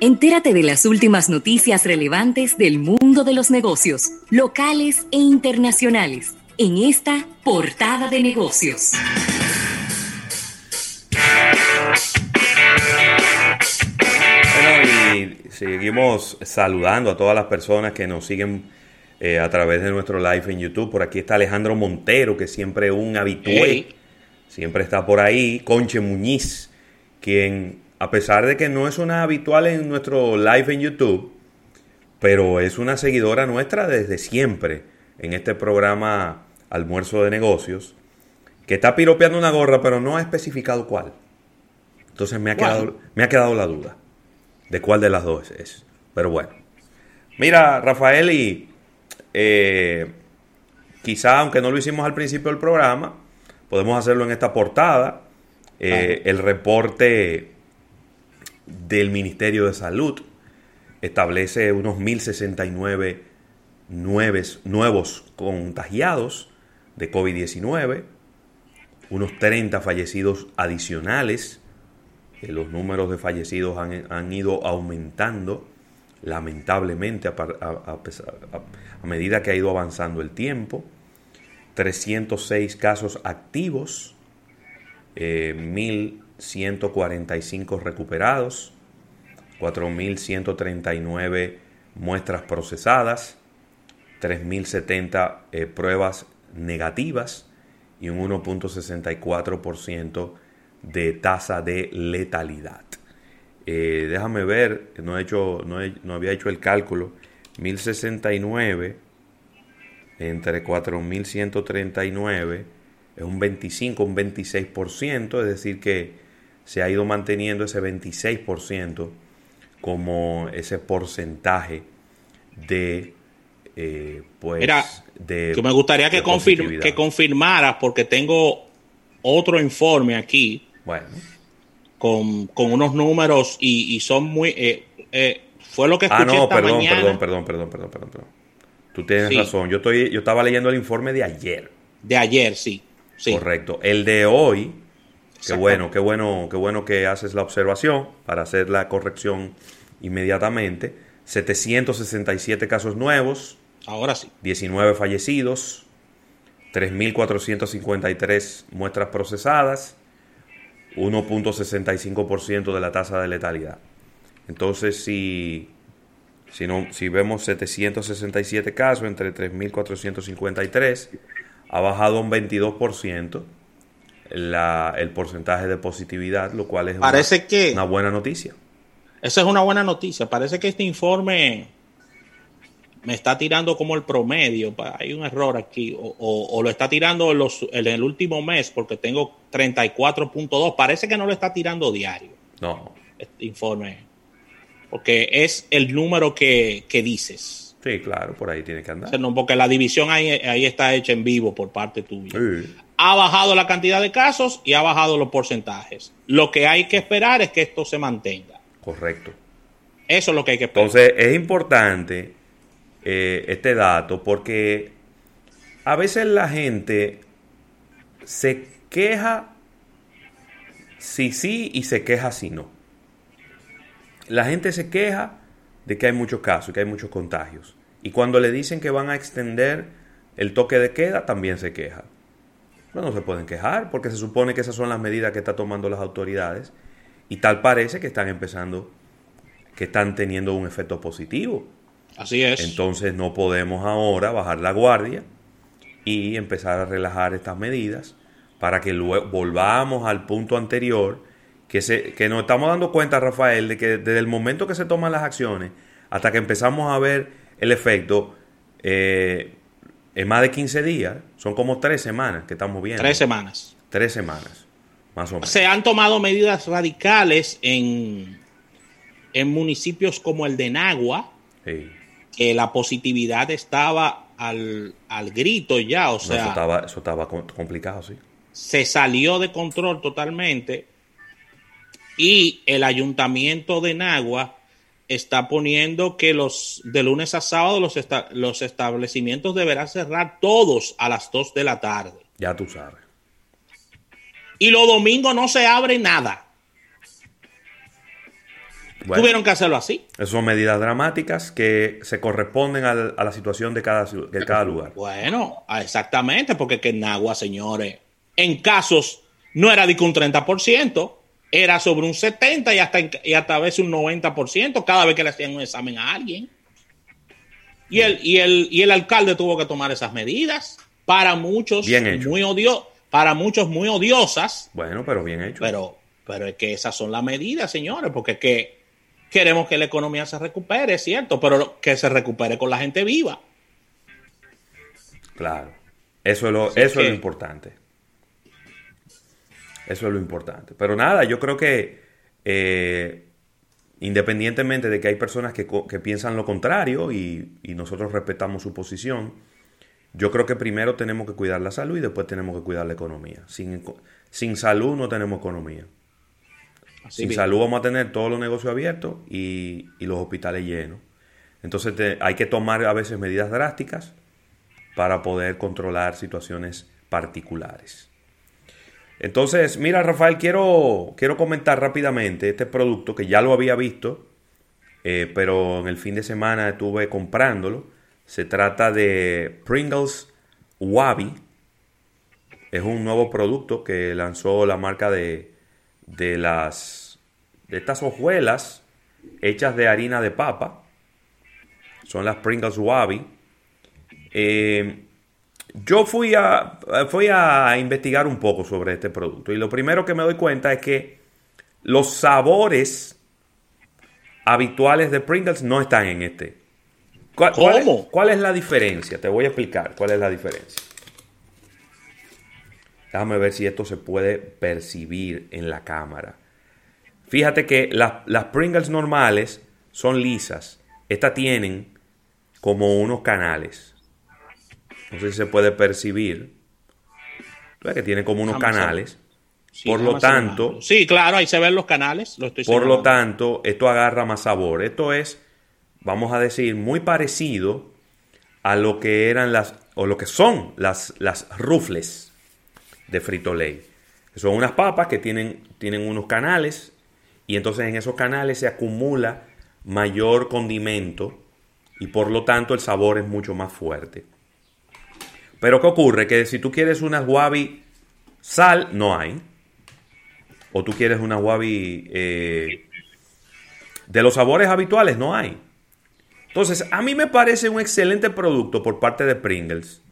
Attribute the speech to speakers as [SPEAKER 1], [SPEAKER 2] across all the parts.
[SPEAKER 1] Entérate de las últimas noticias relevantes del mundo de los negocios, locales e internacionales, en esta portada de negocios.
[SPEAKER 2] Bueno, y seguimos saludando a todas las personas que nos siguen eh, a través de nuestro live en YouTube. Por aquí está Alejandro Montero, que siempre un habitué, siempre está por ahí. Conche Muñiz, quien a pesar de que no es una habitual en nuestro live en YouTube, pero es una seguidora nuestra desde siempre en este programa Almuerzo de Negocios, que está piropeando una gorra, pero no ha especificado cuál. Entonces me ha, quedado, me ha quedado la duda de cuál de las dos es. Pero bueno. Mira, Rafael, y eh, quizá, aunque no lo hicimos al principio del programa, podemos hacerlo en esta portada. Eh, el reporte del Ministerio de Salud establece unos 1.069 nuevos contagiados de COVID-19, unos 30 fallecidos adicionales. Eh, los números de fallecidos han, ido aumentando lamentablemente a, a, medida que ha ido avanzando el tiempo. 306 casos activos, eh, 145 recuperados, 4.139 muestras procesadas, 3.070 eh, pruebas negativas y un 1.64% de tasa de letalidad. Eh, déjame ver, no, he hecho, no, no había hecho el cálculo, 1069 entre 4139 es un 25, un 26%, es decir que se ha ido manteniendo ese 26% como ese porcentaje de eh, pues
[SPEAKER 3] Mira,
[SPEAKER 2] de,
[SPEAKER 3] que me gustaría que, confirm, que confirmaras porque tengo otro informe aquí
[SPEAKER 2] bueno.
[SPEAKER 3] con, unos números y, son muy eh, eh, fue lo que escuché
[SPEAKER 2] ah no perdón, perdón perdón perdón perdón perdón tú tienes razón yo estoy yo estaba leyendo el informe de ayer.
[SPEAKER 3] De ayer sí, sí.
[SPEAKER 2] correcto. El de hoy Qué bueno, qué bueno, qué bueno que haces la observación para hacer la corrección inmediatamente. 767 casos nuevos.
[SPEAKER 3] Ahora sí.
[SPEAKER 2] 19 fallecidos. 3.453 muestras procesadas. 1.65% de la tasa de letalidad. Entonces, si, si, no, si vemos 767 casos entre 3.453, ha bajado un 22% la, el porcentaje de positividad, lo cual es
[SPEAKER 3] Parece
[SPEAKER 2] una,
[SPEAKER 3] que,
[SPEAKER 2] una buena noticia.
[SPEAKER 3] Esa es una buena noticia. Parece que este informe me está tirando como el promedio. Hay un error aquí. O, lo está tirando en, los, en, el último mes porque tengo 34.2. Parece que no lo está tirando diario.
[SPEAKER 2] No.
[SPEAKER 3] Este informe. Porque es el número que, que dices.
[SPEAKER 2] Sí, claro, por ahí tiene que andar.
[SPEAKER 3] porque la división ahí, ahí está hecha en vivo por parte tuya. Sí ha bajado la cantidad de casos y ha bajado los porcentajes. Lo que hay que esperar es que esto se mantenga.
[SPEAKER 2] Correcto.
[SPEAKER 3] Eso es lo que hay que esperar.
[SPEAKER 2] Entonces es importante eh, este dato porque a veces la gente se queja si sí y se queja si no. La gente se queja de que hay muchos casos, que hay muchos contagios. Y cuando le dicen que van a extender el toque de queda, también se queja no se pueden quejar porque se supone que esas son las medidas que están tomando las autoridades y tal parece que están empezando, que están teniendo un efecto positivo.
[SPEAKER 3] Así es.
[SPEAKER 2] Entonces no podemos ahora bajar la guardia y empezar a relajar estas medidas para que luego volvamos al punto anterior, que, se, que nos estamos dando cuenta, Rafael, de que desde el momento que se toman las acciones hasta que empezamos a ver el efecto, eh, en más de 15 días, son como tres semanas que estamos viendo.
[SPEAKER 3] Tres semanas.
[SPEAKER 2] Tres semanas, más o menos.
[SPEAKER 3] Se han tomado medidas radicales en, en municipios como el de Nagua, que la positividad estaba al, grito ya, o sea...
[SPEAKER 2] eso, estaba, eso estaba complicado, sí.
[SPEAKER 3] Se salió de control totalmente y el ayuntamiento de Nagua está poniendo que los de lunes a sábado los, los establecimientos deberán cerrar todos a las 2 de la tarde.
[SPEAKER 2] Ya tú sabes.
[SPEAKER 3] Y los domingos no se abre nada. Tuvieron que hacerlo así.
[SPEAKER 2] Esas son medidas dramáticas que se corresponden a la situación de cada, de cada lugar.
[SPEAKER 3] Bueno, exactamente, porque que en Agua, señores, en casos no era de que un 30%, era sobre un 70% y hasta, y hasta a veces un 90% cada vez que le hacían un examen a alguien. Y el, y el, y el alcalde tuvo que tomar esas medidas. Para muchos, muy odio, para muchos muy odiosas.
[SPEAKER 2] Bueno, pero bien hecho.
[SPEAKER 3] Pero, pero es que esas son las medidas, señores, porque es que queremos que la economía se recupere, es cierto, pero que se recupere con la gente viva.
[SPEAKER 2] Claro. Eso es lo, eso es lo importante. Eso es lo importante. Pero nada, yo creo que eh, independientemente de que hay personas que, piensan lo contrario y, nosotros respetamos su posición, yo creo que primero tenemos que cuidar la salud y después tenemos que cuidar la economía. Sin, sin salud no tenemos economía. sin salud vamos a tener todos los negocios abiertos y, los hospitales llenos. Entonces hay que tomar a veces medidas drásticas para poder controlar situaciones particulares. Entonces, mira, Rafael, quiero, quiero comentar rápidamente este producto que ya lo había visto, eh, pero en el fin de semana estuve comprándolo. Se trata de Pringles Wabi. Es un nuevo producto que lanzó la marca de, de las de estas hojuelas hechas de harina de papa. Son las Pringles Wabi. Eh, yo fui a, fui a investigar un poco sobre este producto y lo primero que me doy cuenta es que los sabores habituales de Pringles no están en este. ¿Cuál,
[SPEAKER 3] ¿Cómo?
[SPEAKER 2] ¿Cuál es la diferencia? Te voy a explicar cuál es la diferencia. Déjame ver si esto se puede percibir en la cámara. Fíjate que las, las Pringles normales son lisas. Estas tienen como unos canales. No sé si se puede percibir. Que tiene como unos canales. por lo tanto.
[SPEAKER 3] Sí, claro, ahí se ven los canales.
[SPEAKER 2] por lo tanto, esto agarra más sabor. Esto es, vamos a decir, muy parecido a lo que eran las. o lo que son las, las rufles de Frito Lay. Son unas papas que tienen, tienen unos canales. Y entonces en esos canales se acumula mayor condimento. Y por lo tanto el sabor es mucho más fuerte. Pero ¿qué ocurre? Que si tú quieres unas wabi sal, no hay. O tú quieres una wabi eh, de los sabores habituales, no hay. Entonces, a mí me parece un excelente producto por parte de Pringles.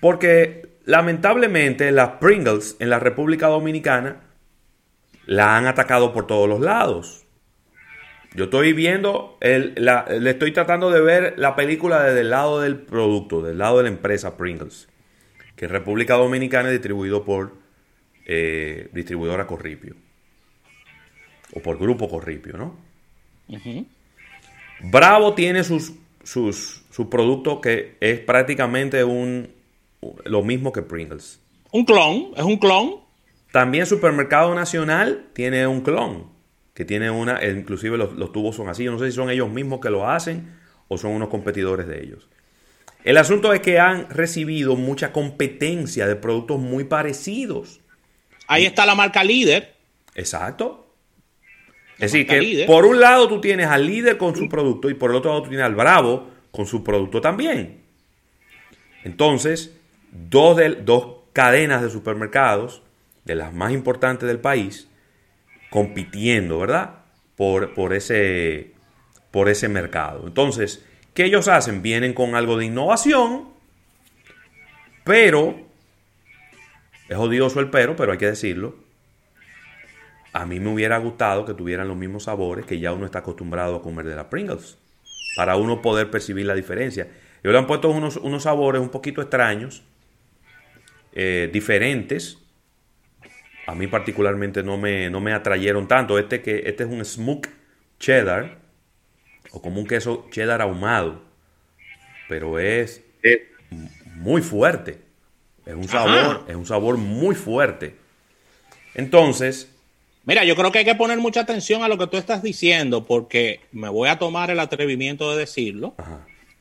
[SPEAKER 2] Porque lamentablemente las Pringles en la República Dominicana la han atacado por todos los lados. Yo estoy viendo, le estoy tratando de ver la película desde el lado del producto, del lado de la empresa Pringles, que en República Dominicana es distribuido por eh, distribuidora Corripio. O por Grupo Corripio, ¿no? Bravo tiene sus, sus, su producto que es prácticamente un, lo mismo que Pringles.
[SPEAKER 3] Un clon, es un clon.
[SPEAKER 2] También Supermercado Nacional tiene un clon que tiene una, inclusive los, tubos son así, yo no sé si son ellos mismos que lo hacen o son unos competidores de ellos. El asunto es que han recibido mucha competencia de productos muy parecidos.
[SPEAKER 3] Ahí está la marca líder.
[SPEAKER 2] Exacto. es decir, que por un lado tú tienes al líder con su producto y por el otro lado tú tienes al Bravo con su producto también. Entonces, dos, de, dos cadenas de supermercados, de las más importantes del país, compitiendo, ¿verdad? Por, por, ese, por ese mercado. Entonces, ¿qué ellos hacen? Vienen con algo de innovación, pero, es odioso el pero, pero hay que decirlo, a mí me hubiera gustado que tuvieran los mismos sabores que ya uno está acostumbrado a comer de las Pringles, para uno poder percibir la diferencia. Ellos le han puesto unos, unos sabores un poquito extraños, eh, diferentes, a mí particularmente no me, no me atrayeron tanto. Este, que, este es un smoke cheddar, o como un queso cheddar ahumado, pero es muy fuerte. Es un sabor, es un sabor muy fuerte. Entonces,
[SPEAKER 3] Mira, yo creo que hay que poner mucha atención a lo que tú estás diciendo, porque me voy a tomar el atrevimiento de decirlo.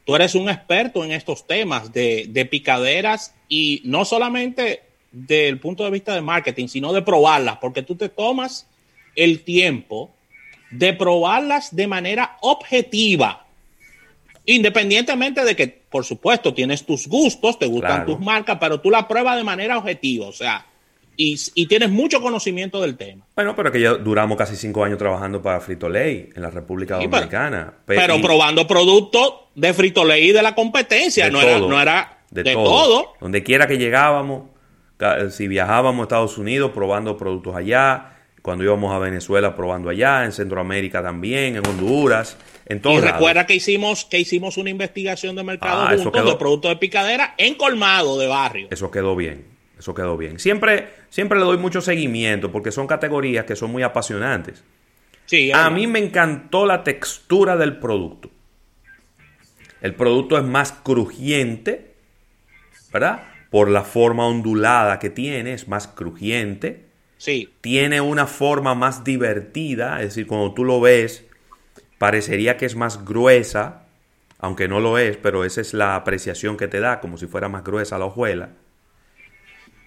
[SPEAKER 3] Tú eres un experto en estos temas de, de, picaderas y no solamente del punto de vista de marketing, sino de probarlas, porque tú te tomas el tiempo de probarlas de manera objetiva. Independientemente de que, por supuesto, tienes tus gustos, te gustan tus marcas, pero tú la pruebas de manera objetiva, o sea, y, tienes mucho conocimiento del tema.
[SPEAKER 2] Bueno, pero que ya duramos casi cinco años trabajando para Frito Lay en la República Dominicana.
[SPEAKER 3] pero, probando productos de Frito Lay y de la competencia, no, era, no era de, todo.
[SPEAKER 2] Donde quiera que llegábamos, si viajábamos a Estados Unidos probando productos allá, cuando íbamos a Venezuela probando allá, en Centroamérica también, en Honduras, en. Y
[SPEAKER 3] recuerda que hicimos, que hicimos una investigación de mercado ah, juntos de productos de picadera en colmado de barrio.
[SPEAKER 2] Eso quedó bien, eso quedó bien. Siempre, siempre le doy mucho seguimiento porque son categorías que son muy apasionantes. Sí, a mí me encantó la textura del producto. El producto es más crujiente, ¿verdad? Por la forma ondulada que tiene, es más crujiente
[SPEAKER 3] Sí.
[SPEAKER 2] Tiene una forma más divertida, es decir, cuando tú lo ves, parecería que es más gruesa, aunque no lo es, pero esa es la apreciación que te da, como si fuera más gruesa la hojuela.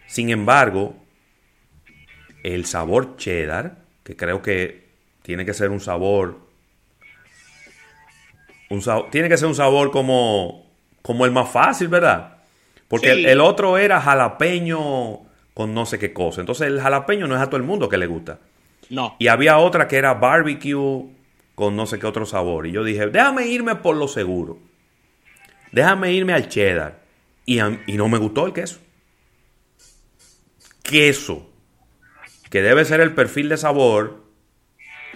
[SPEAKER 2] Sin embargo, el sabor cheddar, que creo que tiene que ser un sabor, un tiene que ser un sabor como, como el más fácil, ¿verdad? Porque el, otro era jalapeño con no sé qué cosa. Entonces el jalapeño no es a todo el mundo que le gusta.
[SPEAKER 3] No.
[SPEAKER 2] Y había otra que era barbecue con no sé qué otro sabor. Y yo dije, déjame irme por lo seguro. Déjame irme al cheddar. Y, y no me gustó el queso. Queso. Que debe ser el perfil de sabor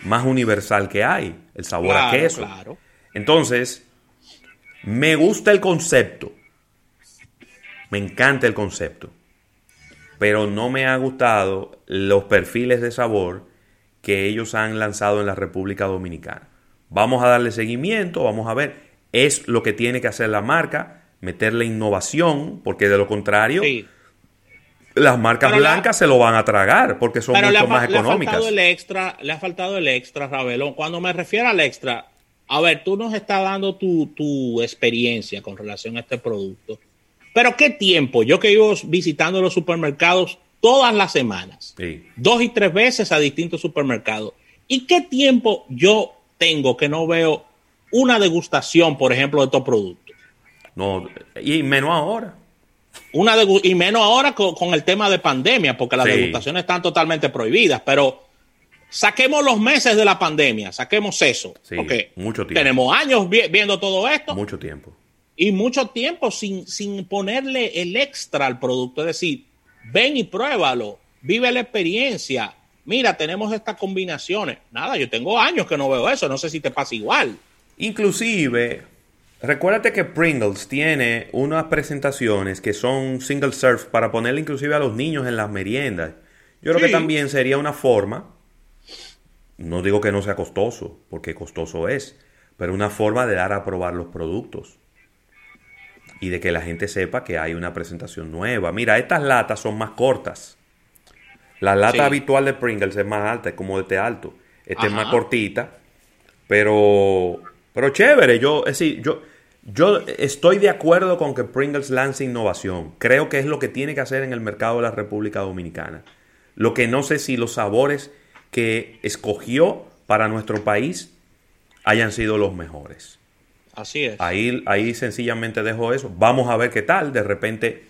[SPEAKER 2] más universal que hay. El sabor a queso.
[SPEAKER 3] Claro.
[SPEAKER 2] Entonces, me gusta el concepto. Me encanta el concepto pero no me ha gustado los perfiles de sabor que ellos han lanzado en la República Dominicana. Vamos a darle seguimiento, vamos a ver, es lo que tiene que hacer la marca, meterle innovación, porque de lo contrario, las marcas blancas se lo van a tragar porque son mucho más económicas.
[SPEAKER 3] Le ha, faltado el extra, le ha faltado el extra, Ravelón. Cuando me refiero al extra, a ver, tú nos estás dando tu, tu experiencia con relación a este producto. Pero qué tiempo, yo que iba visitando los supermercados todas las semanas, dos y tres veces a distintos supermercados. ¿Y qué tiempo yo tengo que no veo una degustación, por ejemplo, de estos productos?
[SPEAKER 2] No, y menos ahora.
[SPEAKER 3] Una y menos ahora con, el tema de pandemia, porque las degustaciones están totalmente prohibidas, pero saquemos los meses de la pandemia, saquemos eso. porque
[SPEAKER 2] mucho
[SPEAKER 3] tenemos años viendo todo esto.
[SPEAKER 2] Mucho tiempo
[SPEAKER 3] y mucho tiempo sin, sin ponerle el extra al producto. Es decir, ven y pruébalo, vive la experiencia. Mira, tenemos estas combinaciones. Nada, yo tengo años que no veo eso, no sé si te pasa igual.
[SPEAKER 2] Inclusive, recuérdate que Pringles tiene unas presentaciones que son single serve para ponerle inclusive a los niños en las meriendas. Yo creo que también sería una forma, no digo que no sea costoso, porque costoso es, pero una forma de dar a probar los productos y de que la gente sepa que hay una presentación nueva. Mira, estas latas son más cortas. La lata habitual de Pringles es más alta, es como de té alto. Esta es más cortita, pero, pero chévere. Yo, es decir, yo, yo estoy de acuerdo con que Pringles lance innovación. Creo que es lo que tiene que hacer en el mercado de la República Dominicana. Lo que no sé si los sabores que escogió para nuestro país hayan sido los mejores.
[SPEAKER 3] Así es.
[SPEAKER 2] Ahí, ahí sencillamente dejo eso. Vamos a ver qué tal. De repente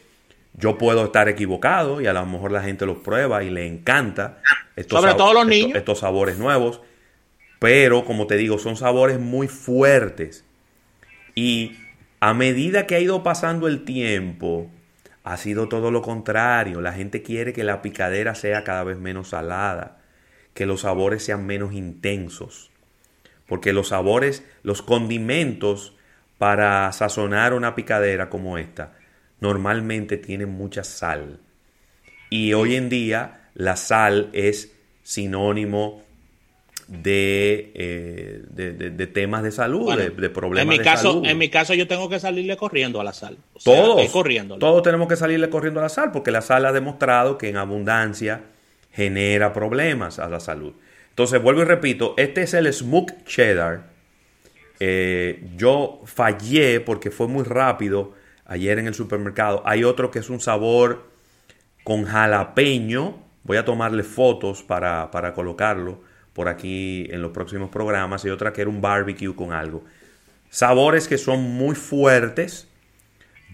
[SPEAKER 2] yo puedo estar equivocado y a lo mejor la gente los prueba y le encanta.
[SPEAKER 3] Estos Sobre todo los niños.
[SPEAKER 2] Estos, sabores nuevos. Pero, como te digo, son sabores muy fuertes. Y a medida que ha ido pasando el tiempo, ha sido todo lo contrario. La gente quiere que la picadera sea cada vez menos salada, que los sabores sean menos intensos porque los sabores, los condimentos para sazonar una picadera como esta, normalmente tienen mucha sal. Y hoy en día la sal es sinónimo de, eh, de, temas de salud, de, problemas
[SPEAKER 3] en mi caso,
[SPEAKER 2] salud.
[SPEAKER 3] En mi caso yo tengo que salirle corriendo a la sal.
[SPEAKER 2] todos, todos tenemos que salirle corriendo a la sal porque la sal ha demostrado que en abundancia genera problemas a la salud. Entonces, vuelvo y repito, este es el Smoke Cheddar. Eh, yo fallé porque fue muy rápido ayer en el supermercado. Hay otro que es un sabor con jalapeño. Voy a tomarle fotos para, colocarlo por aquí en los próximos programas y otra que era un barbecue con algo. Sabores que son muy fuertes.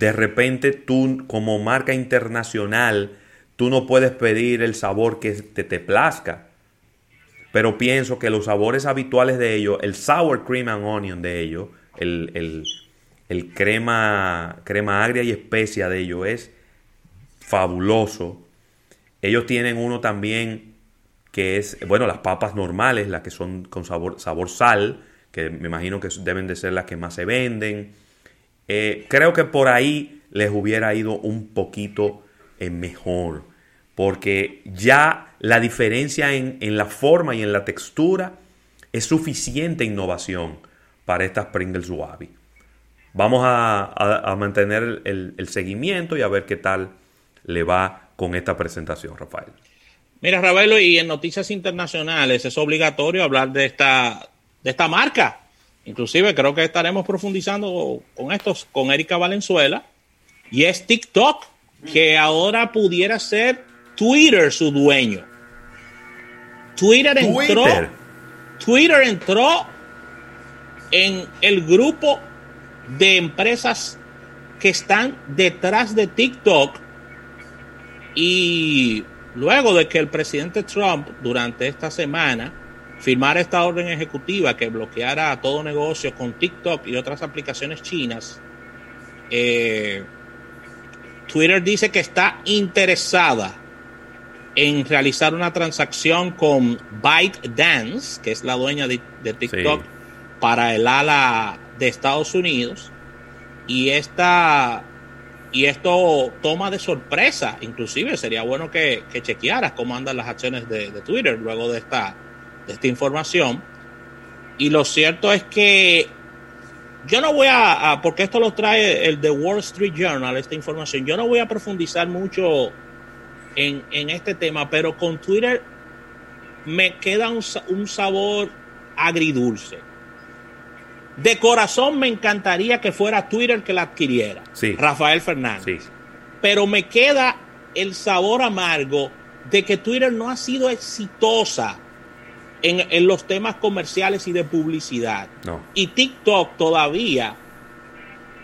[SPEAKER 2] De repente tú como marca internacional, tú no puedes pedir el sabor que te, te plazca. Pero pienso que los sabores habituales de ellos, el sour cream and onion de ellos, el, el crema, crema agria y especia de ellos es fabuloso. Ellos tienen uno también que es, bueno, las papas normales, las que son con sabor, sabor sal, que me imagino que deben de ser las que más se venden. Eh, creo que por ahí les hubiera ido un poquito mejor, porque ya la diferencia en, la forma y en la textura es suficiente innovación para estas Pringles Wabi. Vamos a, mantener el, el, seguimiento y a ver qué tal le va con esta presentación, Rafael.
[SPEAKER 3] Mira, Ravelo, y en noticias internacionales es obligatorio hablar de esta, de esta marca. Inclusive creo que estaremos profundizando con estos, con Erika Valenzuela. Y es TikTok, que ahora pudiera ser Twitter su dueño. Twitter entró, Twitter entró en el grupo de empresas que están detrás de TikTok y luego de que el presidente Trump durante esta semana firmara esta orden ejecutiva que bloqueara todo negocio con TikTok y otras aplicaciones chinas, eh, Twitter dice que está interesada en realizar una transacción con ByteDance, que es la dueña de, TikTok, para el ala de Estados Unidos. Y esta y esto toma de sorpresa, inclusive sería bueno que, que chequearas cómo andan las acciones de, Twitter luego de esta, de esta información. Y lo cierto es que yo no voy a, porque esto lo trae el The Wall Street Journal, esta información, yo no voy a profundizar mucho en, en este tema, pero con Twitter me queda un, un sabor agridulce. De corazón me encantaría que fuera Twitter que la adquiriera. Rafael Fernández. Pero me queda el sabor amargo de que Twitter no ha sido exitosa en, en los temas comerciales y de publicidad. Y TikTok todavía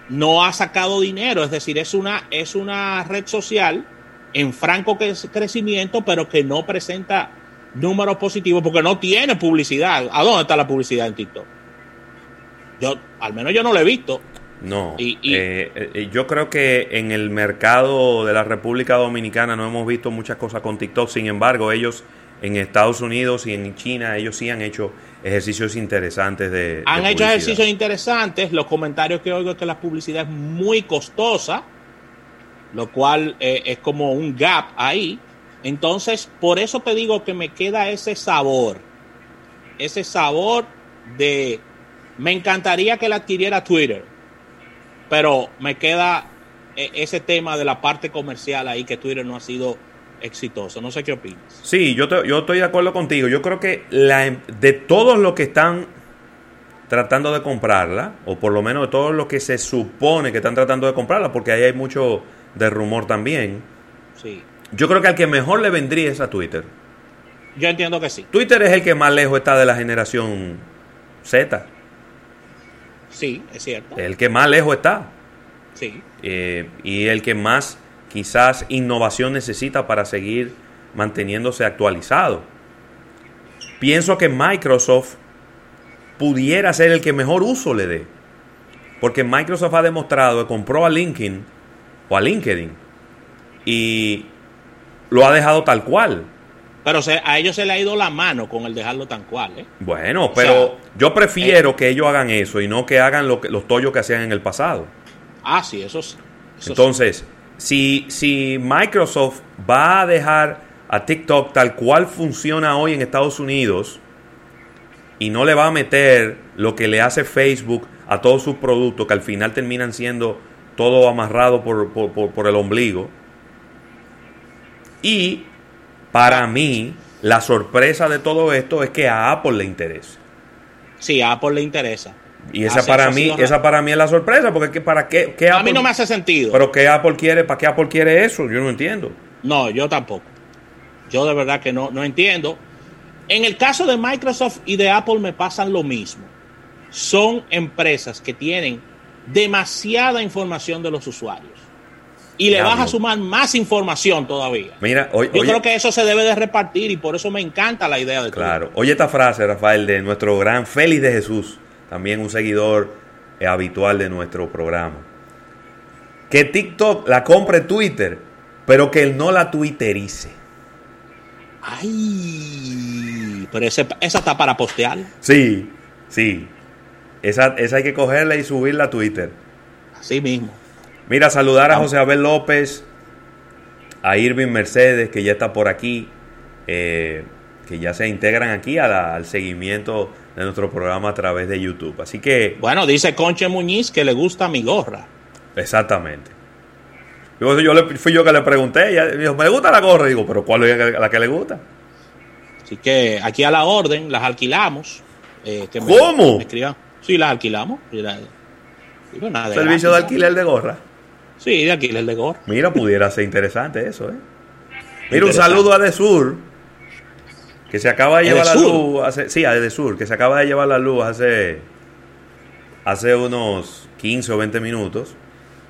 [SPEAKER 3] no ha sacado dinero. Es decir, es una, es una red social en franco crecimiento, pero que no presenta números positivos porque no tiene publicidad. ¿A dónde está la publicidad en TikTok? Yo, al menos yo no lo he visto.
[SPEAKER 2] No, y, eh, eh, yo creo que en el mercado de la República Dominicana no hemos visto muchas cosas con TikTok, sin embargo ellos en Estados Unidos y en China ellos sí han hecho ejercicios interesantes de...
[SPEAKER 3] Han hecho ejercicios interesantes, los comentarios que oigo es que la publicidad es muy costosa, lo cual eh, es como un gap ahí. Entonces, por eso te digo que me queda ese sabor, ese sabor de me encantaría que la adquiriera Twitter, pero me queda e, ese tema de la parte comercial ahí que Twitter no ha sido exitoso. No sé qué opinas.
[SPEAKER 2] Sí, yo, yo estoy de acuerdo contigo. Yo creo que la, de todos los que están tratando de comprarla, o por lo menos de todos los que se supone que están tratando de comprarla, porque ahí hay mucho de rumor también.
[SPEAKER 3] Sí.
[SPEAKER 2] Yo creo que al que mejor le vendría es a Twitter.
[SPEAKER 3] Yo entiendo que sí.
[SPEAKER 2] Twitter es el que más lejos está de la generación Z.
[SPEAKER 3] Sí, es cierto.
[SPEAKER 2] El que más lejos está.
[SPEAKER 3] Sí.
[SPEAKER 2] Eh, y el que más quizás innovación necesita para seguir manteniéndose actualizado. Pienso que Microsoft pudiera ser el que mejor uso le dé. Porque Microsoft ha demostrado que compró a LinkedIn o a LinkedIn y lo ha dejado tal cual.
[SPEAKER 3] Pero a ellos se le ha ido la mano con el dejarlo tan cual. ¿eh?
[SPEAKER 2] Bueno, pero yo prefiero eh, que ellos hagan eso y no que hagan lo que, los tollos que hacían en el pasado.
[SPEAKER 3] Ah, sí, eso sí.
[SPEAKER 2] Entonces, Si, si Microsoft va a dejar a TikTok tal cual funciona hoy en Estados Unidos y no le va a meter lo que le hace Facebook a todos sus productos que al final terminan siendo todo amarrado por, por, por el ombligo. Y para mí, la sorpresa de todo esto es que a Apple le interesa.
[SPEAKER 3] Sí, a Apple le interesa.
[SPEAKER 2] Y esa para mí, esa para mí es la sorpresa, porque para qué,
[SPEAKER 3] a mí no me hace sentido.
[SPEAKER 2] Pero qué Apple quiere, ¿para qué Apple quiere eso? Yo no entiendo.
[SPEAKER 3] No, yo tampoco. Yo de verdad que no, no entiendo. En el caso de Microsoft y de Apple me pasan lo mismo. Son empresas que tienen demasiada información de los usuarios. Y le vas a sumar más información todavía.
[SPEAKER 2] Mira,
[SPEAKER 3] Yo creo que eso se debe de repartir y por eso me encanta la idea de
[SPEAKER 2] Claro. Oye esta frase, Rafael, de nuestro gran Félix de Jesús, también un seguidor eh, habitual de nuestro programa. Que TikTok la compre Twitter, pero que él no la twitterice.
[SPEAKER 3] Ay, pero esa está para postear.
[SPEAKER 2] Sí, sí. Esa, esa hay que cogerla y subirla a Twitter.
[SPEAKER 3] Así mismo.
[SPEAKER 2] Mira, saludar a José Abel López, a Irving Mercedes, que ya está por aquí, eh, que ya se integran aquí al seguimiento de nuestro programa a través de YouTube. Así que.
[SPEAKER 3] Bueno, dice Conche Muñiz que le gusta mi gorra.
[SPEAKER 2] Exactamente. Yo, yo le, fui yo que le pregunté, ella dijo, me gusta la gorra, digo, pero ¿cuál es la que le gusta?
[SPEAKER 3] Así que aquí a la orden las alquilamos.
[SPEAKER 2] Eh, ¿Cómo?
[SPEAKER 3] Sí, las alquilamos.
[SPEAKER 2] Servicio de alquiler de gorra.
[SPEAKER 3] Sí, de alquiler de gorra.
[SPEAKER 2] Mira, pudiera ser interesante eso, ¿eh? Mira, un saludo a Desur, que se acaba de llevar la luz. Hace, sí, a Desur, que se acaba de llevar la luz hace, hace unos 15 o 20 minutos.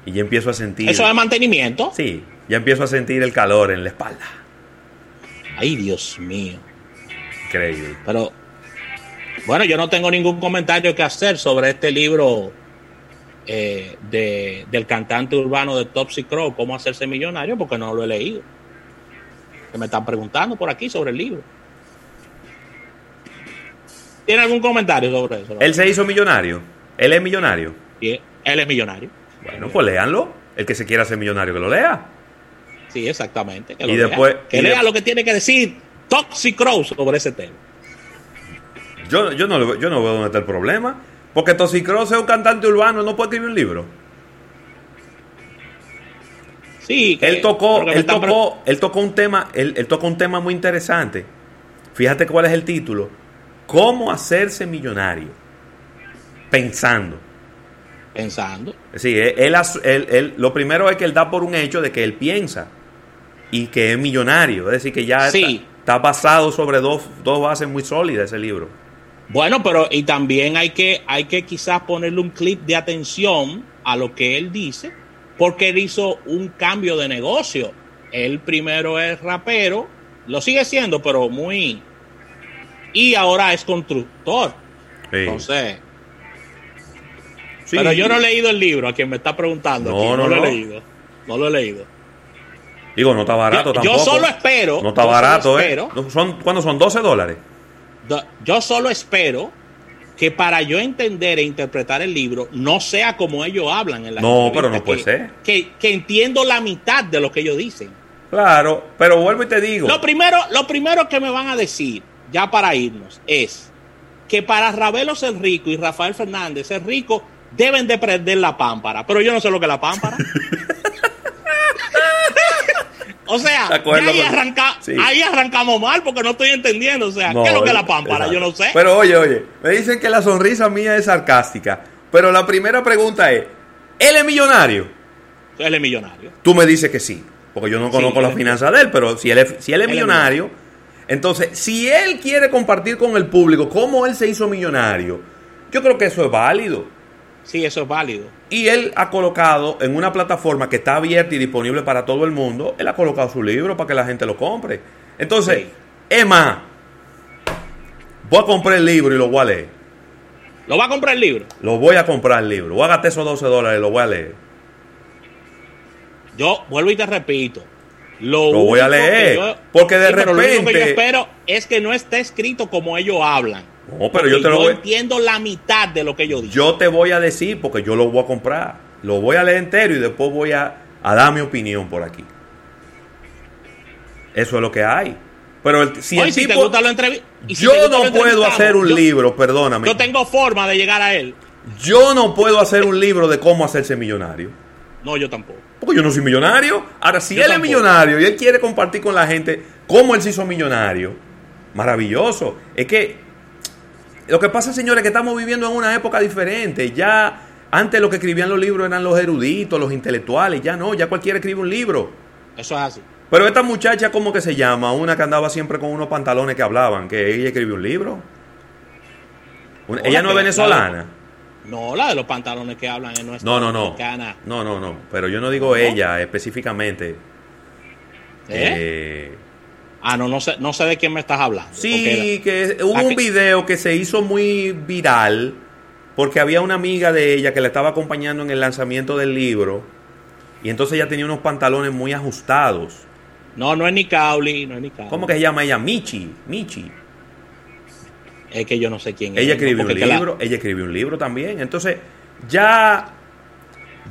[SPEAKER 2] Y ya empiezo a sentir.
[SPEAKER 3] ¿Eso es mantenimiento?
[SPEAKER 2] Sí, ya empiezo a sentir el calor en la espalda.
[SPEAKER 3] Ay, Dios mío.
[SPEAKER 2] Increíble.
[SPEAKER 3] Pero, bueno, yo no tengo ningún comentario que hacer sobre este libro eh, de, del cantante urbano de Topsy Crow, Cómo hacerse millonario, porque no lo he leído. Que me están preguntando por aquí sobre el libro. ¿Tiene algún comentario sobre eso?
[SPEAKER 2] Él se hizo millonario. Él es millonario.
[SPEAKER 3] Sí, él es millonario.
[SPEAKER 2] Bueno, pues léanlo. El que se quiera hacer millonario, que lo lea.
[SPEAKER 3] Sí, exactamente.
[SPEAKER 2] Que y después.
[SPEAKER 3] Que lea lo que tiene que decir Toxic Crow sobre ese tema.
[SPEAKER 2] Yo, yo, no, yo no veo dónde está el problema. Porque Toxic Crow es un cantante urbano, no puede escribir un libro.
[SPEAKER 3] Sí,
[SPEAKER 2] él tocó, él tocó, él tocó un tema, él, él tocó un tema muy interesante. Fíjate cuál es el título. ¿Cómo hacerse millonario? Pensando
[SPEAKER 3] pensando.
[SPEAKER 2] Sí, él, él, lo primero es que él da por un hecho de que él piensa y que es millonario. Es decir, que ya está, basado sobre dos, dos bases muy sólidas ese libro.
[SPEAKER 3] Bueno, pero y también hay que, hay que quizás ponerle un clip de atención a lo que él dice, porque él hizo un cambio de negocio. Él primero es rapero, lo sigue siendo, pero muy... Y ahora es constructor. Entonces, pero yo no he leído el libro, a quien me está preguntando. No, no, lo he leído. No lo he leído.
[SPEAKER 2] Digo, no está barato tampoco.
[SPEAKER 3] Yo solo espero.
[SPEAKER 2] No está barato, ¿eh? Son, ¿Cuándo son 12 dólares?
[SPEAKER 3] Yo solo espero que para yo entender e interpretar el libro no sea como ellos hablan en la
[SPEAKER 2] No, pero no puede ser.
[SPEAKER 3] Que, que, entiendo la mitad de lo que ellos dicen.
[SPEAKER 2] Claro, pero vuelvo y te digo.
[SPEAKER 3] Lo primero, lo primero que me van a decir, ya para irnos, es que para Ravelo ser rico y Rafael Fernández ser rico, deben de prender la pámpara, pero yo no sé lo que es la pámpara. o sea, ahí, arrancamos mal porque no estoy entendiendo. O sea, ¿qué es lo que es la pámpara? Yo no sé.
[SPEAKER 2] Pero oye, oye, me dicen que la sonrisa mía es sarcástica. Pero la primera pregunta es: ¿él es millonario?
[SPEAKER 3] Él es millonario.
[SPEAKER 2] Tú me dices que sí, porque yo no conozco las finanzas de él, pero si él es, si él es millonario, entonces, si él quiere compartir con el público cómo él se hizo millonario, yo creo que eso es válido.
[SPEAKER 3] Sí, eso es válido.
[SPEAKER 2] Y él ha colocado en una plataforma que está abierta y disponible para todo el mundo, él ha colocado su libro para que la gente lo compre. Entonces, Emma, voy a comprar el libro y lo voy a leer.
[SPEAKER 3] ¿Lo va a comprar el libro?
[SPEAKER 2] Lo voy a comprar el libro. Voy a gastar esos 12 dólares y lo voy a leer.
[SPEAKER 3] Yo vuelvo y te repito.
[SPEAKER 2] Lo, voy a leer. porque de repente. lo único que yo
[SPEAKER 3] espero es que no esté escrito como ellos hablan.
[SPEAKER 2] No, pero yo te lo
[SPEAKER 3] entiendo la mitad de lo que yo digo.
[SPEAKER 2] Yo te voy a decir porque yo lo voy a comprar. Lo voy a leer entero y después voy a, dar mi opinión por aquí. Eso es lo que hay. Pero si el tipo, yo no puedo hacer un libro, perdóname.
[SPEAKER 3] Yo tengo forma de llegar a él.
[SPEAKER 2] Yo no puedo hacer un libro de cómo hacerse millonario.
[SPEAKER 3] No, yo tampoco.
[SPEAKER 2] Porque yo no soy millonario. Ahora, si él es millonario y él quiere compartir con la gente cómo él se hizo millonario, maravilloso. Es que lo que pasa, señores, es que estamos viviendo en una época diferente. Ya antes lo que escribían los libros eran los eruditos, los intelectuales. Ya no, ya cualquiera escribe un libro.
[SPEAKER 3] Eso es así.
[SPEAKER 2] Pero esta muchacha, ¿cómo que se llama? Una que andaba siempre con unos pantalones que hablaban, que ella escribió un libro. Una- ella no es venezolana.
[SPEAKER 3] No, la de los pantalones que hablan en nuestra
[SPEAKER 2] No, no, no.
[SPEAKER 3] mexicana.
[SPEAKER 2] No, no, no. Pero yo no digo ella específicamente.
[SPEAKER 3] ¿Eh?
[SPEAKER 2] Eh,
[SPEAKER 3] Ah, no, no sé, no sé de quién me estás hablando.
[SPEAKER 2] sí, que hubo un video que se hizo muy viral porque había una amiga de ella que la estaba acompañando en el lanzamiento del libro y entonces ella tenía unos pantalones muy ajustados.
[SPEAKER 3] No, no es ni Cauli, no es ni Cauli.
[SPEAKER 2] ¿Cómo que se llama ella? Michi. Michi.
[SPEAKER 3] Es que yo no sé quién es.
[SPEAKER 2] Ella
[SPEAKER 3] ¿no?
[SPEAKER 2] escribió un
[SPEAKER 3] la-
[SPEAKER 2] libro, ella escribió un libro también. Entonces, ya,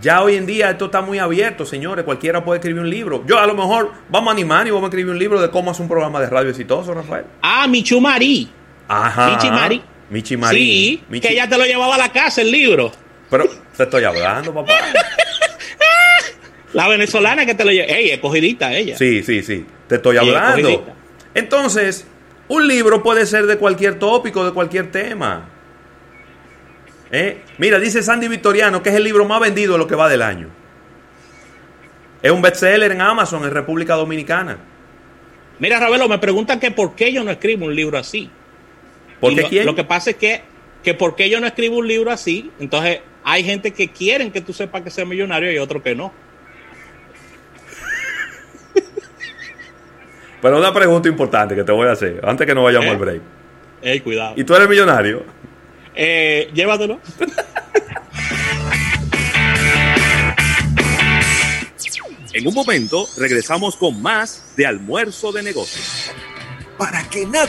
[SPEAKER 2] ya hoy en día esto está muy abierto, señores. Cualquiera puede escribir un libro. Yo a lo mejor vamos a animar y vamos a escribir un libro de cómo hacer un programa de radio exitoso, Rafael.
[SPEAKER 3] Ah, Michu Marí.
[SPEAKER 2] Ajá.
[SPEAKER 3] Michi Mari.
[SPEAKER 2] Michi Mari.
[SPEAKER 3] Sí,
[SPEAKER 2] Michi-
[SPEAKER 3] que ella te lo llevaba a la casa el libro.
[SPEAKER 2] Pero te estoy hablando, papá.
[SPEAKER 3] La venezolana que te lo lleva. Ey, es cogidita ella.
[SPEAKER 2] Sí, sí, sí. Te estoy hablando. Entonces, un libro puede ser de cualquier tópico, de cualquier tema. ¿Eh? Mira, dice Sandy Victoriano que es el libro más vendido de lo que va del año. Es un bestseller en Amazon en República Dominicana.
[SPEAKER 3] Mira, Ravelo, me preguntan que por qué yo no escribo un libro así.
[SPEAKER 2] ¿Por qué
[SPEAKER 3] lo,
[SPEAKER 2] quién?
[SPEAKER 3] lo que pasa es que, que por qué yo no escribo un libro así, entonces hay gente que quieren que tú sepas que seas millonario y otro que no.
[SPEAKER 2] Pero una pregunta importante que te voy a hacer, antes que nos vayamos
[SPEAKER 3] ¿Eh?
[SPEAKER 2] al break.
[SPEAKER 3] Ey, cuidado.
[SPEAKER 2] ¿Y tú eres millonario?
[SPEAKER 3] Eh, llévatelo.
[SPEAKER 2] En un momento regresamos con más de almuerzo de negocios.
[SPEAKER 4] para que nadie